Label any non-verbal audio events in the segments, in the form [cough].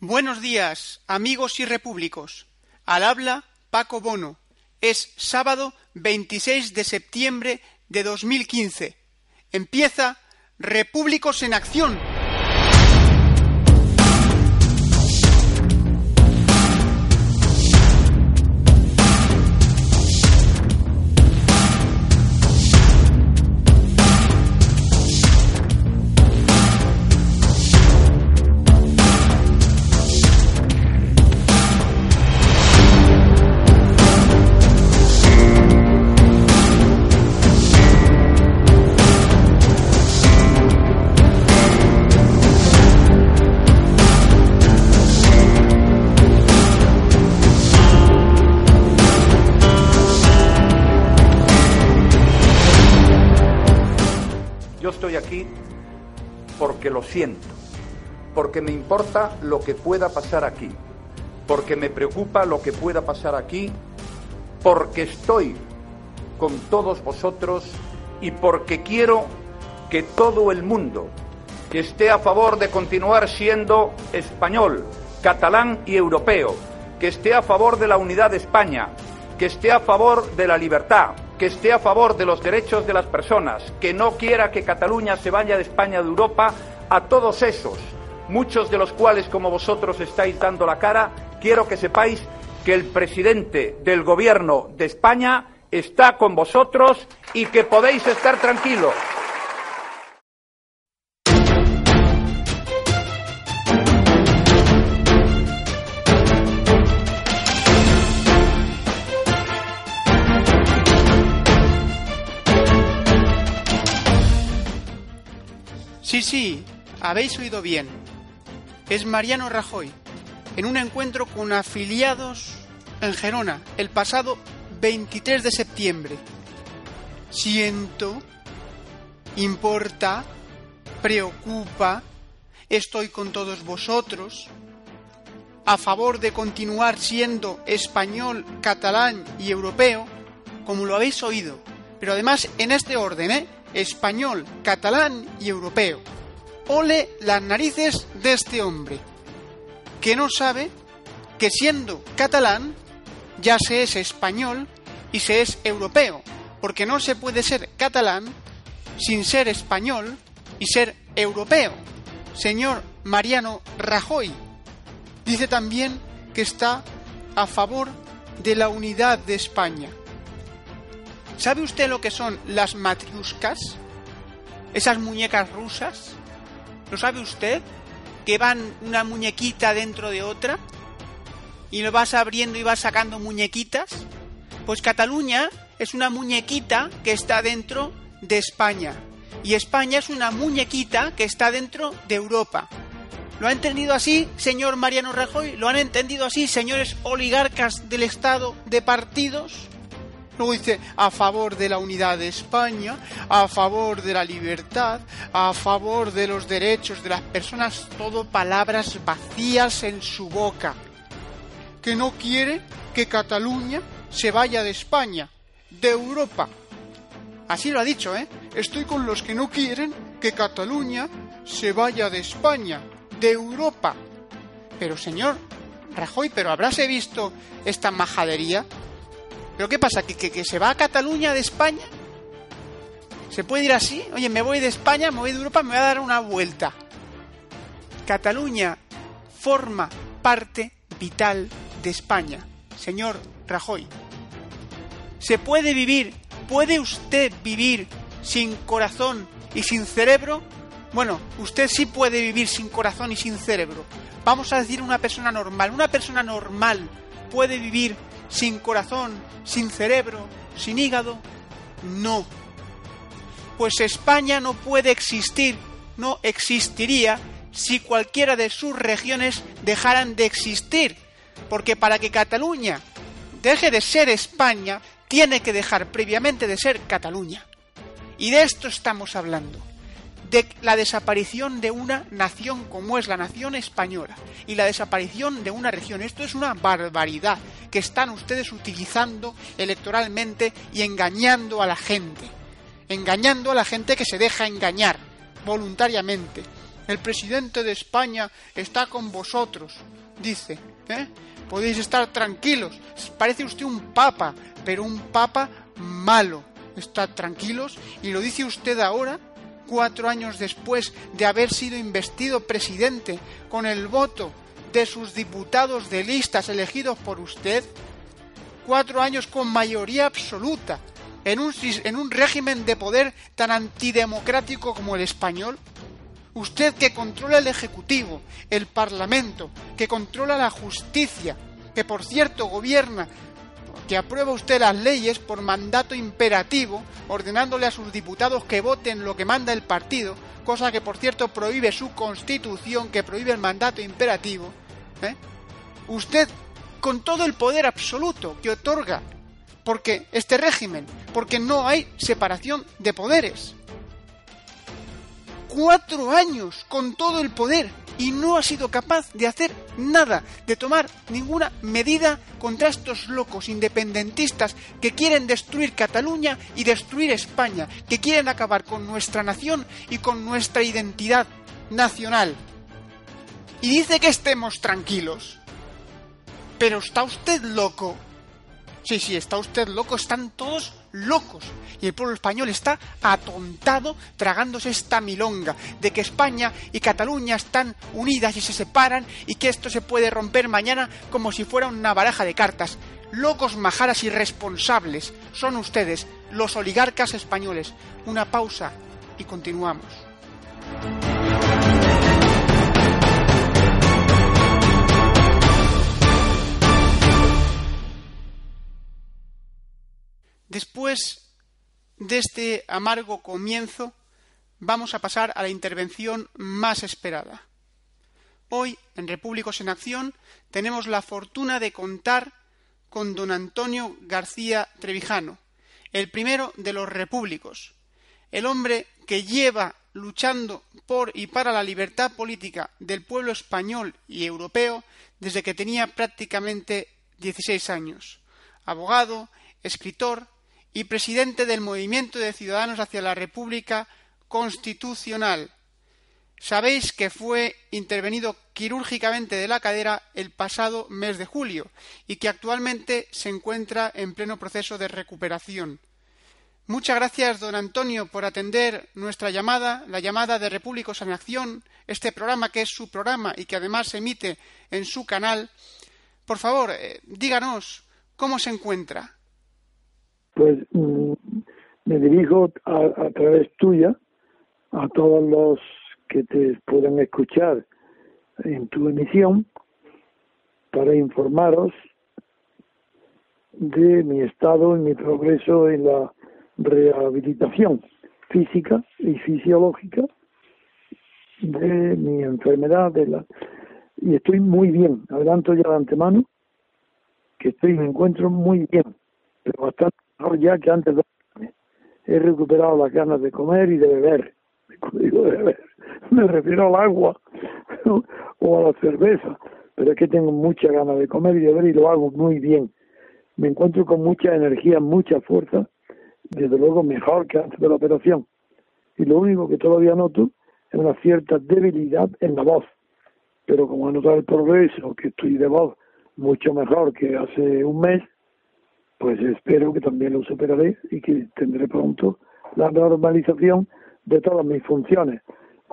Buenos días, amigos y repúblicos. Al habla Paco Bono. Es sábado 26 de septiembre de 2015. Empieza Repúblicos en Acción. Porque me importa lo que pueda pasar aquí, porque me preocupa lo que pueda pasar aquí, porque estoy con todos vosotros y porque quiero que todo el mundo que esté a favor de continuar siendo español, catalán y europeo, que esté a favor de la unidad de España, que esté a favor de la libertad, que esté a favor de los derechos de las personas, que no quiera que Cataluña se vaya de España de Europa, a todos esos, muchos de los cuales como vosotros estáis dando la cara, quiero que sepáis que el presidente del gobierno de España está con vosotros y que podéis estar tranquilos. Sí, sí, habéis oído bien. Es Mariano Rajoy, en un encuentro con afiliados en Gerona el pasado 23 de septiembre. Siento, importa, preocupa, estoy con todos vosotros, a favor de continuar siendo español, catalán y europeo, como lo habéis oído, pero además en este orden, ¿eh? español, catalán y europeo. Ole las narices de este hombre, que no sabe que siendo catalán ya se es español y se es europeo, porque no se puede ser catalán sin ser español y ser europeo. Señor Mariano Rajoy dice también que está a favor de la unidad de España. ¿Sabe usted lo que son las matriuscas? Esas muñecas rusas. ¿Lo sabe usted? Que van una muñequita dentro de otra y lo vas abriendo y vas sacando muñequitas. Pues Cataluña es una muñequita que está dentro de España y España es una muñequita que está dentro de Europa. ¿Lo ha entendido así, señor Mariano Rajoy? ¿Lo han entendido así, señores oligarcas del Estado de partidos? Luego dice a favor de la unidad de España, a favor de la libertad, a favor de los derechos de las personas, todo palabras vacías en su boca. Que no quiere que Cataluña se vaya de España, de Europa. Así lo ha dicho, ¿eh? Estoy con los que no quieren que Cataluña se vaya de España, de Europa. Pero señor Rajoy, ¿pero habráse visto esta majadería? ¿Pero qué pasa? ¿Que, que, que se va a Cataluña de España? ¿Se puede ir así? Oye, me voy de España, me voy de Europa, me voy a dar una vuelta. Cataluña forma parte vital de España, señor Rajoy. ¿Se puede vivir, puede usted vivir sin corazón y sin cerebro? Bueno, usted sí puede vivir sin corazón y sin cerebro. Vamos a decir una persona normal. Una persona normal puede vivir sin corazón, sin cerebro, sin hígado? No. Pues España no puede existir, no existiría si cualquiera de sus regiones dejaran de existir, porque para que Cataluña deje de ser España, tiene que dejar previamente de ser Cataluña. Y de esto estamos hablando de la desaparición de una nación como es la nación española y la desaparición de una región. Esto es una barbaridad que están ustedes utilizando electoralmente y engañando a la gente. Engañando a la gente que se deja engañar voluntariamente. El presidente de España está con vosotros, dice. ¿eh? Podéis estar tranquilos. Parece usted un papa, pero un papa malo. Estad tranquilos y lo dice usted ahora cuatro años después de haber sido investido presidente con el voto de sus diputados de listas elegidos por usted, cuatro años con mayoría absoluta, en un, en un régimen de poder tan antidemocrático como el español? Usted que controla el Ejecutivo, el Parlamento, que controla la justicia, que por cierto gobierna que aprueba usted las leyes por mandato imperativo, ordenándole a sus diputados que voten lo que manda el partido, cosa que por cierto prohíbe su constitución, que prohíbe el mandato imperativo. ¿eh? Usted, con todo el poder absoluto que otorga, porque este régimen, porque no hay separación de poderes. Cuatro años con todo el poder y no ha sido capaz de hacer nada, de tomar ninguna medida contra estos locos independentistas que quieren destruir Cataluña y destruir España, que quieren acabar con nuestra nación y con nuestra identidad nacional. Y dice que estemos tranquilos. Pero está usted loco. Sí, sí, está usted loco, están todos locos. Y el pueblo español está atontado tragándose esta milonga de que España y Cataluña están unidas y se separan y que esto se puede romper mañana como si fuera una baraja de cartas. Locos majaras irresponsables son ustedes, los oligarcas españoles. Una pausa y continuamos. Después de este amargo comienzo, vamos a pasar a la intervención más esperada. Hoy, en Repúblicos en Acción, tenemos la fortuna de contar con don Antonio García Trevijano, el primero de los repúblicos, el hombre que lleva luchando por y para la libertad política del pueblo español y europeo desde que tenía prácticamente dieciséis años. Abogado, escritor, y presidente del Movimiento de Ciudadanos hacia la República Constitucional. Sabéis que fue intervenido quirúrgicamente de la cadera el pasado mes de julio y que actualmente se encuentra en pleno proceso de recuperación. Muchas gracias, don Antonio, por atender nuestra llamada, la llamada de Repúblicos en Acción, este programa que es su programa y que además se emite en su canal. Por favor, eh, díganos cómo se encuentra pues mm, me dirijo a, través tuya a todos los que te puedan escuchar en tu emisión para informaros de mi estado y mi progreso en la rehabilitación física y fisiológica de mi enfermedad de la y estoy muy bien. Adelanto ya de antemano que estoy me encuentro muy bien pero bastante ya que antes he recuperado las ganas de comer y de beber. Digo de beber, me refiero al agua [laughs] o a la cerveza, pero es que tengo mucha ganas de comer y de beber y lo hago muy bien. Me encuentro con mucha energía, mucha fuerza, desde luego mejor que antes de la operación. Y lo único que todavía noto es una cierta debilidad en la voz. Pero como he notado el progreso, que estoy de voz mucho mejor que hace un mes, pues espero que también lo superaré y que tendré pronto la normalización de todas mis funciones.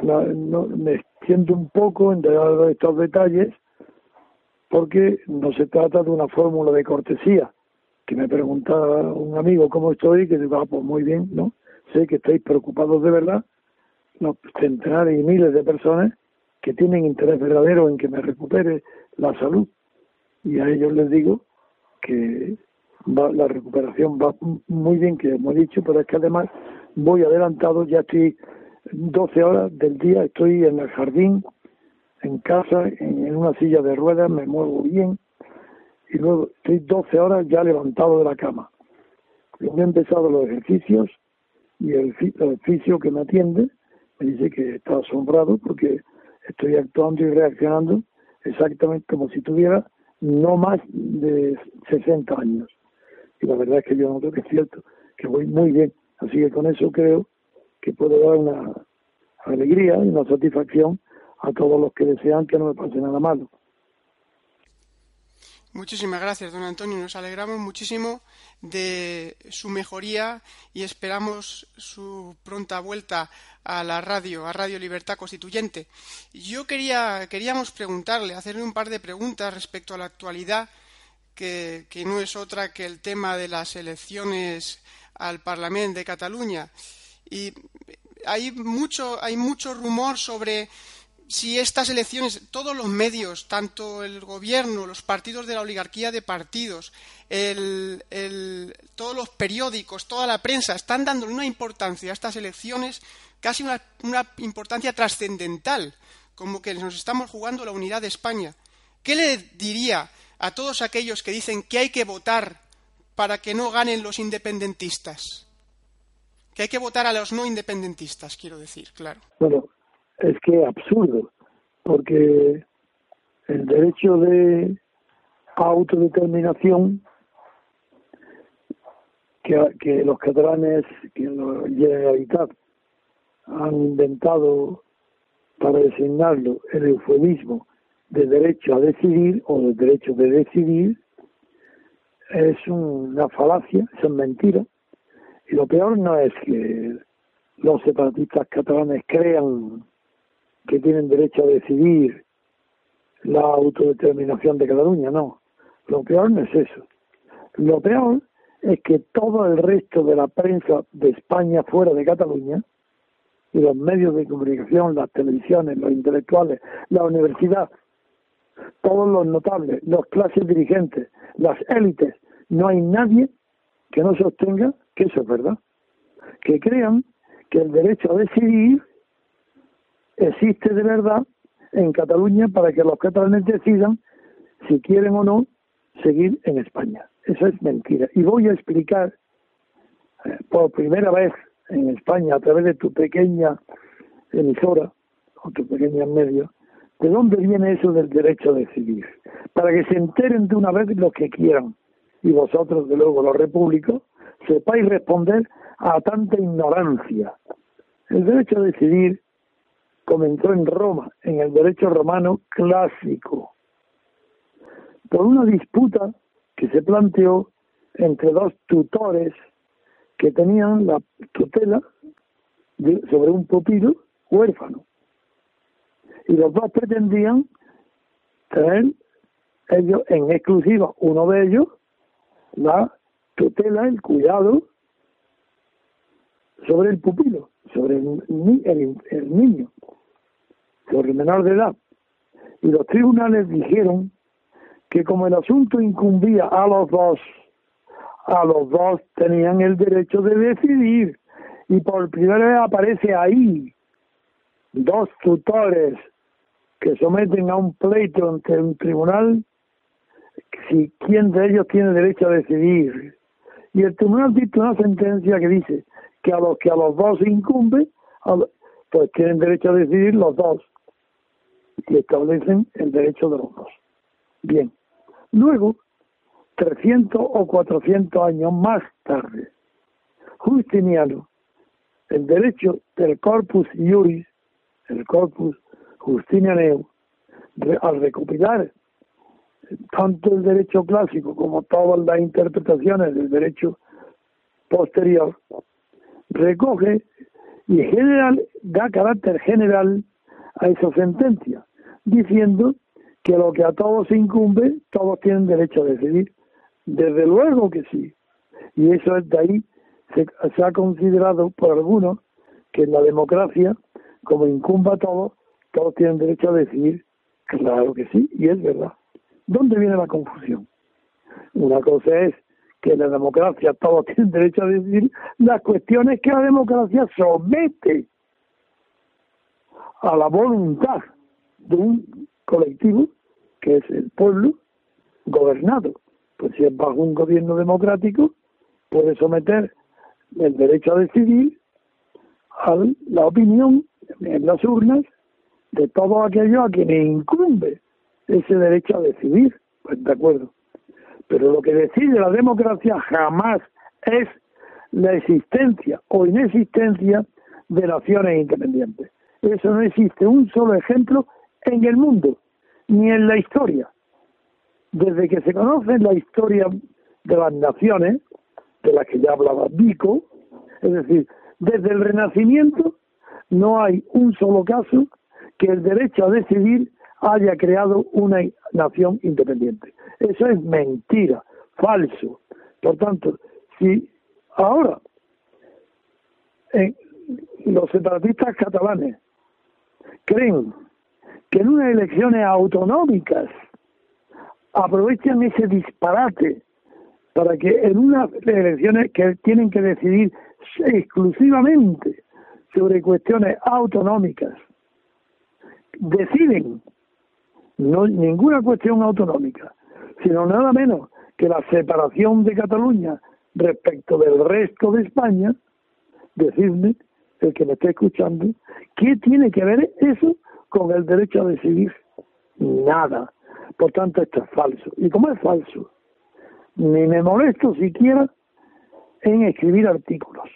no, me siento un poco en dar estos detalles porque no se trata de una fórmula de cortesía, que me pregunta un amigo cómo estoy, que digo, ah, pues muy bien, ¿no? Sé que estáis preocupados de verdad, los centenares y miles de personas que tienen interés verdadero en que me recupere la salud. Y a ellos les digo que la recuperación va muy bien, que hemos dicho, pero es que además voy adelantado, ya estoy 12 horas del día, estoy en el jardín, en casa, en, una silla de ruedas, me muevo bien y luego estoy 12 horas ya levantado de la cama. Luego he empezado los ejercicios y el, el oficio que me atiende me dice que está asombrado porque estoy actuando y reaccionando exactamente como si tuviera no más de 60 años. Y la verdad es que yo no creo que es cierto, que voy muy bien. Así que con eso creo que puedo dar una alegría y una satisfacción a todos los que desean que no me pase nada malo. Muchísimas gracias, don Antonio. Nos alegramos muchísimo de su mejoría y esperamos su pronta vuelta a la radio, a Radio Libertad Constituyente. Yo quería, queríamos preguntarle, hacerle un par de preguntas respecto a la actualidad, que, que no es otra que el tema de las elecciones al Parlamento de Cataluña. Y hay mucho, hay mucho rumor sobre si estas elecciones, todos los medios, tanto el gobierno, los partidos de la oligarquía de partidos, todos los periódicos, toda la prensa, están dando una importancia a estas elecciones, casi una, una importancia trascendental, como que nos estamos jugando la unidad de España. ¿Qué le diría a todos aquellos que dicen que hay que votar para que no ganen los independentistas? Que hay que votar a los no independentistas, quiero decir, claro. Bueno, es que absurdo, porque el derecho de autodeterminación que, los catalanes, que la Generalitat han inventado para designarlo el eufemismo de derecho a decidir o de derecho de decidir, es una falacia, es mentira. Y lo peor no es que los separatistas catalanes crean que tienen derecho a decidir la autodeterminación de Cataluña, no. Lo peor no es eso. Lo peor es que todo el resto de la prensa de España fuera de Cataluña, y los medios de comunicación, las televisiones, los intelectuales, la universidad, todos los notables, los clases dirigentes, las élites, no hay nadie que no sostenga que eso es verdad. Que crean que el derecho a decidir existe de verdad en Cataluña para que los catalanes decidan si quieren o no seguir en España. Eso es mentira. Y voy a explicar eh, por primera vez en España a través de tu pequeña emisora o tu pequeña medio, de dónde viene eso del derecho a decidir. Para que se enteren de una vez lo que quieran. Y vosotros, de luego, los repúblicos, sepáis responder a tanta ignorancia. El derecho a decidir comenzó en Roma, en el derecho romano clásico, por una disputa que se planteó entre dos tutores que tenían la tutela sobre un pupilo huérfano. Y los dos pretendían tener ellos en exclusiva, uno de ellos, la tutela, el cuidado sobre el pupilo, sobre el niño por el menor de edad. Y los tribunales dijeron que como el asunto incumbía a los dos, a los dos tenían el derecho de decidir. Y por primera vez aparece ahí dos tutores que someten a un pleito ante un tribunal si quién de ellos tiene derecho a decidir. Y el tribunal dicta una sentencia que dice que a los que a los dos incumbe, pues tienen derecho a decidir los dos y establecen el derecho de los dos. Bien, luego, 300 o 400 años más tarde, Justiniano, el derecho del corpus iuris, el corpus justinianeo, al recopilar tanto el derecho clásico como todas las interpretaciones del derecho posterior, recoge y general da carácter general a esa sentencia diciendo que lo que a todos se incumbe, todos tienen derecho a decidir. Desde luego que sí. Y eso es de ahí, se, ha considerado por algunos que en la democracia, como incumba a todos, todos tienen derecho a decidir. Claro que sí, y es verdad. ¿Dónde viene la confusión? Una cosa es que en la democracia todos [laughs] tienen derecho a decidir las cuestiones que la democracia somete a la voluntad de un colectivo que es el pueblo gobernado. Pues si es bajo un gobierno democrático, puede someter el derecho a decidir a la opinión en las urnas de todo aquello a quienes incumbe ese derecho a decidir. Pues de acuerdo. Pero lo que decide la democracia jamás es la existencia o inexistencia de naciones independientes. Eso no existe un solo ejemplo en el mundo, ni en la historia. Desde que se conoce la historia de las naciones, de las que ya hablaba Vico, es decir, desde el Renacimiento no hay un solo caso que el derecho a decidir haya creado una nación independiente. Eso es mentira, falso. Por tanto, si ahora los separatistas catalanes creen que en unas elecciones autonómicas aprovechan ese disparate para que en unas elecciones que tienen que decidir exclusivamente sobre cuestiones autonómicas deciden no ninguna cuestión autonómica, sino nada menos que la separación de Cataluña respecto del resto de España, decidme, el que me esté escuchando, ¿qué tiene que ver eso con el derecho a decidir? Nada. Por tanto, esto es falso. Y como es falso, ni me molesto siquiera en escribir artículos.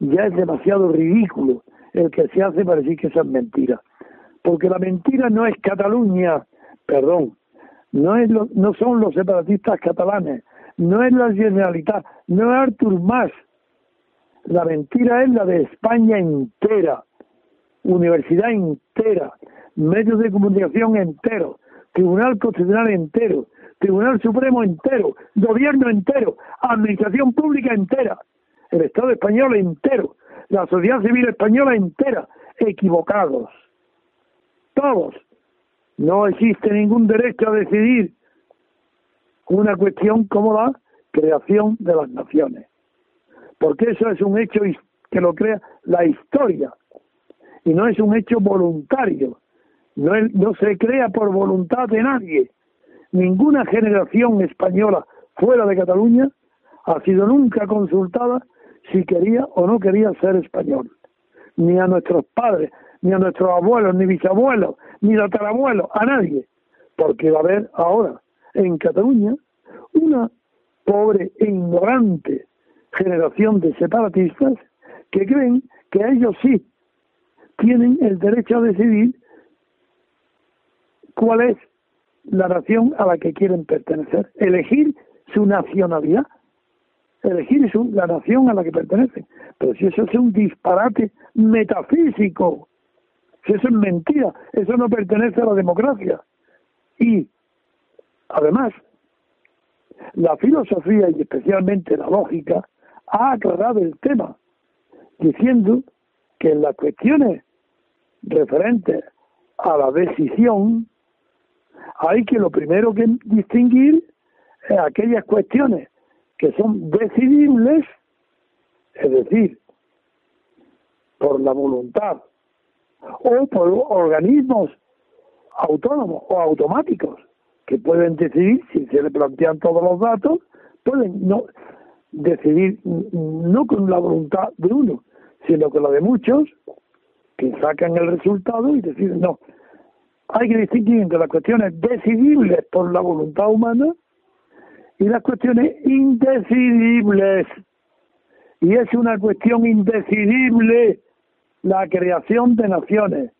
Ya es demasiado ridículo el que se hace para decir que eso es mentira. Porque la mentira no es Cataluña, perdón, no, son los separatistas catalanes, no es la Generalitat, no es Artur Mas. La mentira es la de España entera, universidad entera, medios de comunicación enteros, Tribunal Constitucional entero, Tribunal Supremo entero, gobierno entero, administración pública entera, el Estado español entero, la sociedad civil española entera, equivocados. Todos. No existe ningún derecho a decidir una cuestión como la creación de las naciones. Porque eso es un hecho que lo crea la historia y no es un hecho voluntario. No, se crea por voluntad de nadie. Ninguna generación española fuera de Cataluña ha sido nunca consultada si quería o no quería ser español. Ni a nuestros padres, ni a nuestros abuelos, ni bisabuelos, ni tatarabuelos, a nadie. Porque va a haber ahora en Cataluña una pobre e ignorante generación de separatistas que creen que ellos sí tienen el derecho a decidir cuál es la nación a la que quieren pertenecer, elegir su nacionalidad, elegir su, la nación a la que pertenecen. Pero si eso es un disparate metafísico, si eso es mentira, eso no pertenece a la democracia. Y, además, la filosofía y especialmente la lógica ha aclarado el tema, diciendo que en las cuestiones referentes a la decisión, hay que lo primero que distinguir es aquellas cuestiones que son decidibles, es decir, por la voluntad o por organismos autónomos o automáticos que pueden decidir, si se le plantean todos los datos, pueden no decidir no con la voluntad de uno, sino con la de muchos, que sacan el resultado y deciden no. Hay que distinguir entre las cuestiones decidibles por la voluntad humana y las cuestiones indecidibles. Y es una cuestión indecidible la creación de naciones.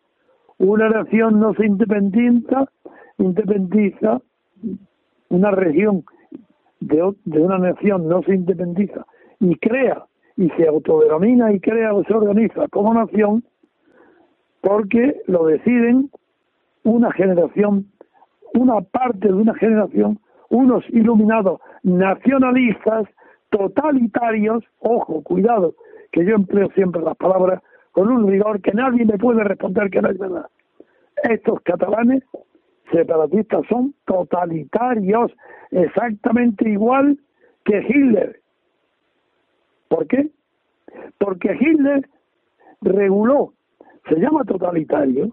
Una nación no se independiza, independiza, una región de, de una nación no se independiza y crea y se autodenomina y crea o se organiza como nación porque lo deciden una generación, una parte de una generación unos iluminados nacionalistas, totalitarios, ojo, cuidado, que yo empleo siempre las palabras con un rigor que nadie me puede responder que no es verdad. Estos catalanes separatistas son totalitarios, exactamente igual que Hitler. ¿Por qué? Porque Hitler reguló, se llama totalitario,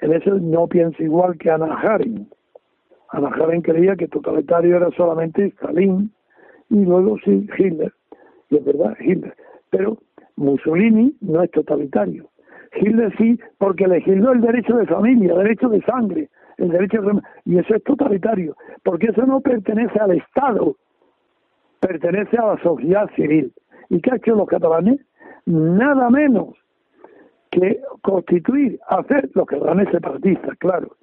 En eso no pienso igual que Ana Haring. Ana Haring creía que totalitario era solamente Stalin y luego sí Hitler. Y es verdad, Hitler. Pero Mussolini no es totalitario. Hitler sí, porque legisló el derecho de familia, el derecho de sangre, el derecho de... Y eso es totalitario, porque eso no pertenece al Estado, pertenece a la sociedad civil. ¿Y qué ha hecho los catalanes? Nada menos que constituir, hacer los catalanes separatistas, claro,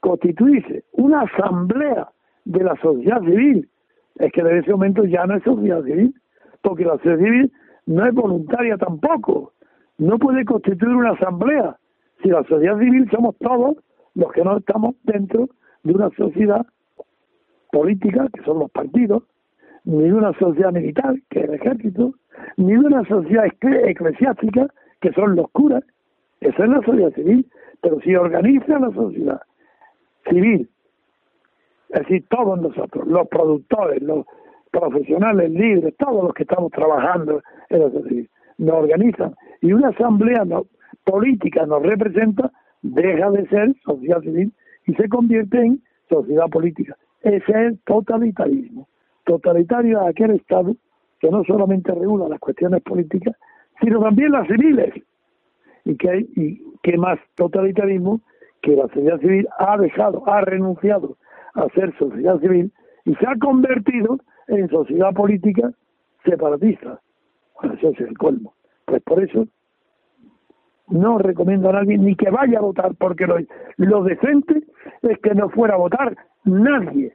constituirse una asamblea de la sociedad civil. Es que en ese momento ya no es sociedad civil, porque la sociedad civil no es voluntaria tampoco. No puede constituir una asamblea si la sociedad civil somos todos los que no estamos dentro de una sociedad política, que son los partidos, ni de una sociedad militar, que es el ejército, ni de una sociedad eclesiástica, que son los curas. Esa es la sociedad civil. Pero si organiza la sociedad civil, es decir, todos nosotros, los productores, los profesionales libres, todos los que estamos trabajando en la sociedad nos organizan y una asamblea política nos representa, deja de ser sociedad civil y se convierte en sociedad política. Ese es el totalitarismo. Totalitario es aquel Estado que no solamente regula las cuestiones políticas, sino también las civiles. Y que, hay, y que más totalitarismo que la sociedad civil ha dejado, ha renunciado a ser sociedad civil y se ha convertido en sociedad política separatista. Bueno, eso es el colmo. Pues por eso no recomiendo a nadie ni que vaya a votar, porque lo, decente es que no fuera a votar nadie.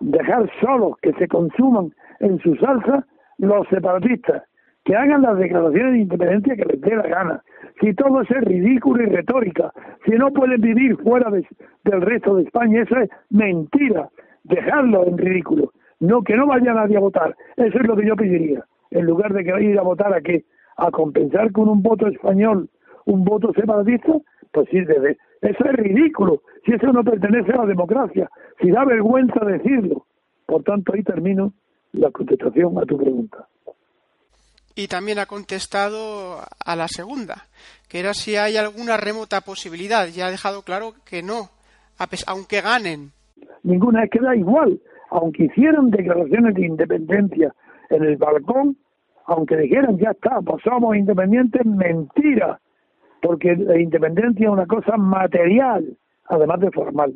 Dejar solos que se consuman en su salsa los separatistas, que hagan las declaraciones de independencia que les dé la gana. Si todo eso es ridículo y retórica, si no pueden vivir fuera del resto de España, eso es mentira. Dejarlo en ridículo. No, que no vaya nadie a votar. Eso es lo que yo pediría. En lugar de que ir a votar a qué? A compensar con un voto español un voto separatista, pues sí, debe. Eso es ridículo. Si eso no pertenece a la democracia. Si da vergüenza decirlo. Por tanto, ahí termino la contestación a tu pregunta. Y también ha contestado a la segunda, que era si hay alguna remota posibilidad. Ya ha dejado claro que no, aunque ganen. Ninguna, es que da igual. Aunque hicieran declaraciones de independencia en el balcón, aunque dijeran ya está, pues somos independientes, mentira. Porque la independencia es una cosa material, además de formal.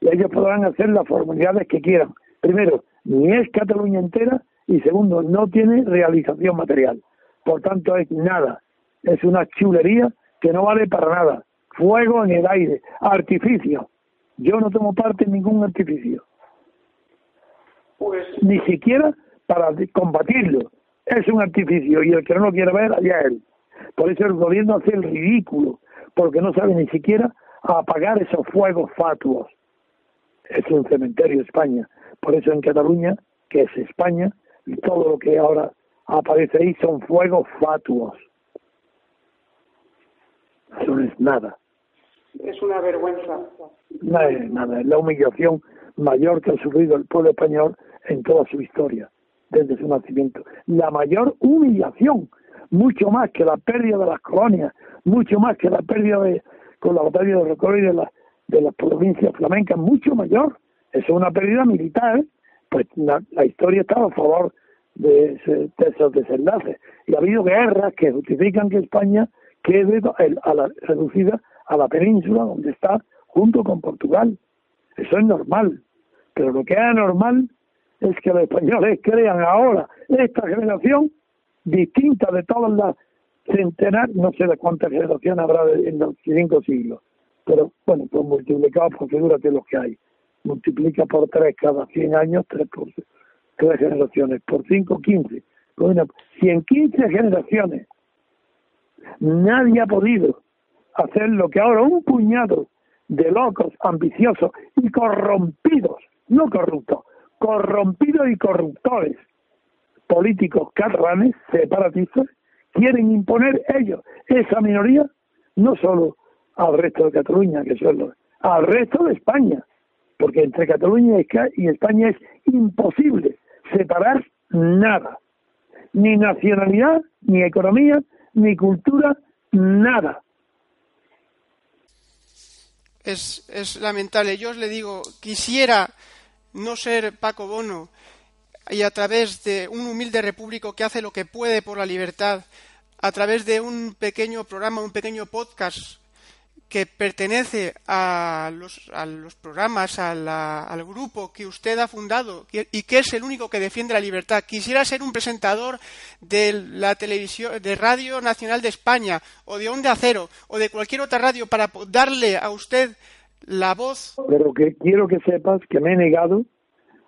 Y ellos podrán hacer las formalidades que quieran. Primero, ni es Cataluña entera y segundo, no tiene realización material. Por tanto, es nada. Es una chulería que no vale para nada. Fuego en el aire, artificio. Yo no tomo parte en ningún artificio. Pues... Ni siquiera para combatirlo. Es un artificio y el que no lo quiere ver, allá él. Por eso el gobierno hace el ridículo, porque no sabe ni siquiera apagar esos fuegos fatuos. Es un cementerio España. Por eso en Cataluña, que es España, y todo lo que ahora aparece ahí son fuegos fatuos. Eso no es nada. Es una vergüenza. No es nada, es la humillación mayor que ha sufrido el pueblo español en toda su historia, desde su nacimiento. La mayor humillación, mucho más que la pérdida de las colonias, mucho más que la pérdida de, con la batalla de Recorrido y de, la, de las provincias flamencas, mucho mayor. Eso es una pérdida militar, pues la, historia estaba a favor de, esos desenlaces. Y ha habido guerras que justifican que España quede a la, reducida a la península donde está junto con Portugal. Eso es normal. Pero lo que es anormal es que los españoles crean ahora esta generación distinta de todas las centenares, no sé de cuántas generaciones habrá en los cinco siglos, pero bueno, pues multiplicado por figúrate los que hay multiplica por tres cada 100 años, tres, por, tres generaciones, por cinco, 15. Bueno, si en 15 generaciones nadie ha podido hacer lo que ahora un puñado de locos, ambiciosos y corrompidos, no corruptos, corrompidos y corruptores políticos catalanes, separatistas, quieren imponer ellos esa minoría no solo al resto de Cataluña, que son al resto de España, porque entre Cataluña y España es imposible separar nada, ni nacionalidad, ni economía, ni cultura, nada. es, es lamentable. Yo os le digo, quisiera no ser Paco Bono y a través de un humilde repúblico que hace lo que puede por la libertad, a través de un pequeño programa, un pequeño podcast que pertenece a los, programas, al grupo que usted ha fundado y que es el único que defiende la libertad. Quisiera ser un presentador de la televisión, de Radio Nacional de España o de Onda Cero o de cualquier otra radio para darle a usted la voz. Pero que quiero que sepas que me he negado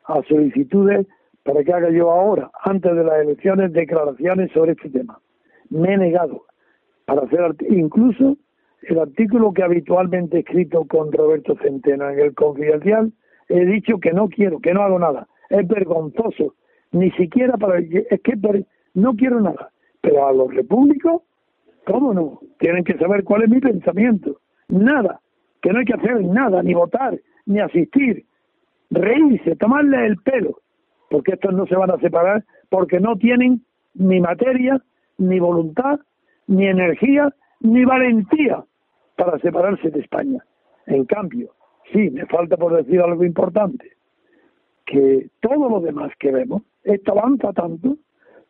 a solicitudes para que haga yo ahora, antes de las elecciones, declaraciones sobre este tema. Me he negado para hacer, incluso el artículo que habitualmente he escrito con Roberto Centeno en el Confidencial, he dicho que no quiero, que no hago nada. Es vergonzoso, ni siquiera para... Es que no quiero nada. Pero a los repúblicos, ¿cómo no? Tienen que saber cuál es mi pensamiento. Nada, que no hay que hacer nada, ni votar, ni asistir. Reírse, tomarle el pelo, porque estos no se van a separar, porque no tienen ni materia, ni voluntad, ni energía, ni valentía para separarse de España. En cambio, sí, me falta por decir algo importante, que todo lo demás que vemos, esto avanza tanto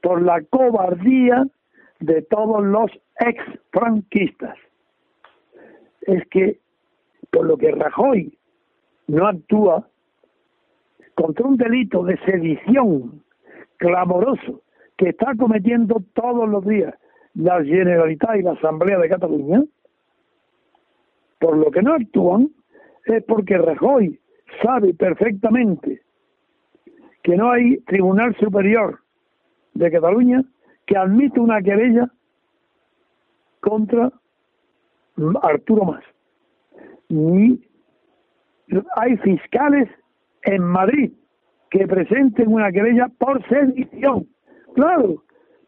por la cobardía de todos los ex-franquistas. Es que por lo que Rajoy no actúa contra un delito de sedición clamoroso que está cometiendo todos los días la Generalitat y la Asamblea de Cataluña, por lo que no actúan es porque Rajoy sabe perfectamente que no hay Tribunal Superior de Cataluña que admite una querella contra Arturo Más. Ni hay fiscales en Madrid que presenten una querella por sedición. Claro,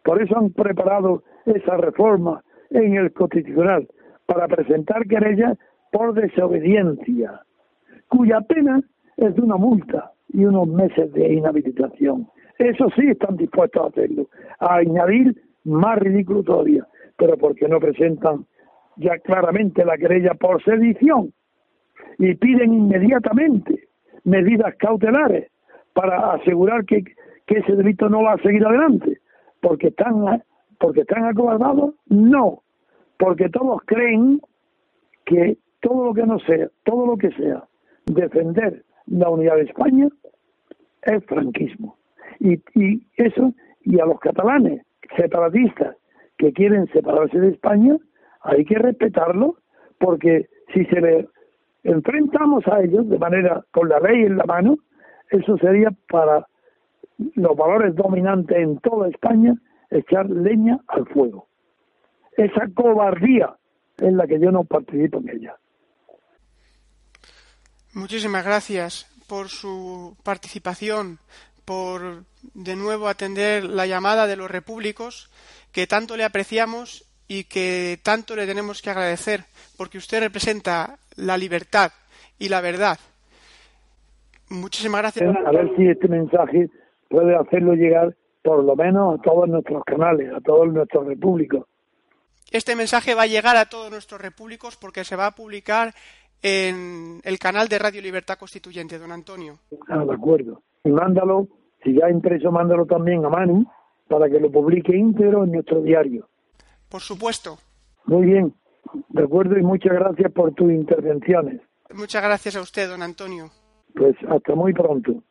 por eso han preparado esa reforma en el Constitucional, para presentar querellas por desobediencia, cuya pena es de una multa y unos meses de inhabilitación. Eso sí están dispuestos a hacerlo, a añadir más ridículo todavía, pero porque no presentan ya claramente la querella por sedición y piden inmediatamente medidas cautelares para asegurar que, que ese delito no va a seguir adelante, porque están porque están acobardados, no, porque todos creen que todo lo que no sea, todo lo que sea defender la unidad de España es franquismo. Y, y eso, y a los catalanes separatistas que quieren separarse de España, hay que respetarlo, porque si se le enfrentamos a ellos de manera con la ley en la mano, eso sería para los valores dominantes en toda España echar leña al fuego esa cobardía en la que yo no participo en ella. Muchísimas gracias por su participación, por de nuevo atender la llamada de los repúblicos, que tanto le apreciamos y que tanto le tenemos que agradecer, porque usted representa la libertad y la verdad. Muchísimas gracias. A ver si este mensaje puede hacerlo llegar por lo menos a todos nuestros canales, a todos nuestros repúblicos. Este mensaje va a llegar a todos nuestros repúblicos porque se va a publicar en el canal de Radio Libertad Constituyente, don Antonio. Ah, de acuerdo. Y mándalo, si ya impreso, mándalo también a Manu para que lo publique íntegro en nuestro diario. Por supuesto. Muy bien. De acuerdo y muchas gracias por tus intervenciones. Muchas gracias a usted, don Antonio. Pues hasta muy pronto.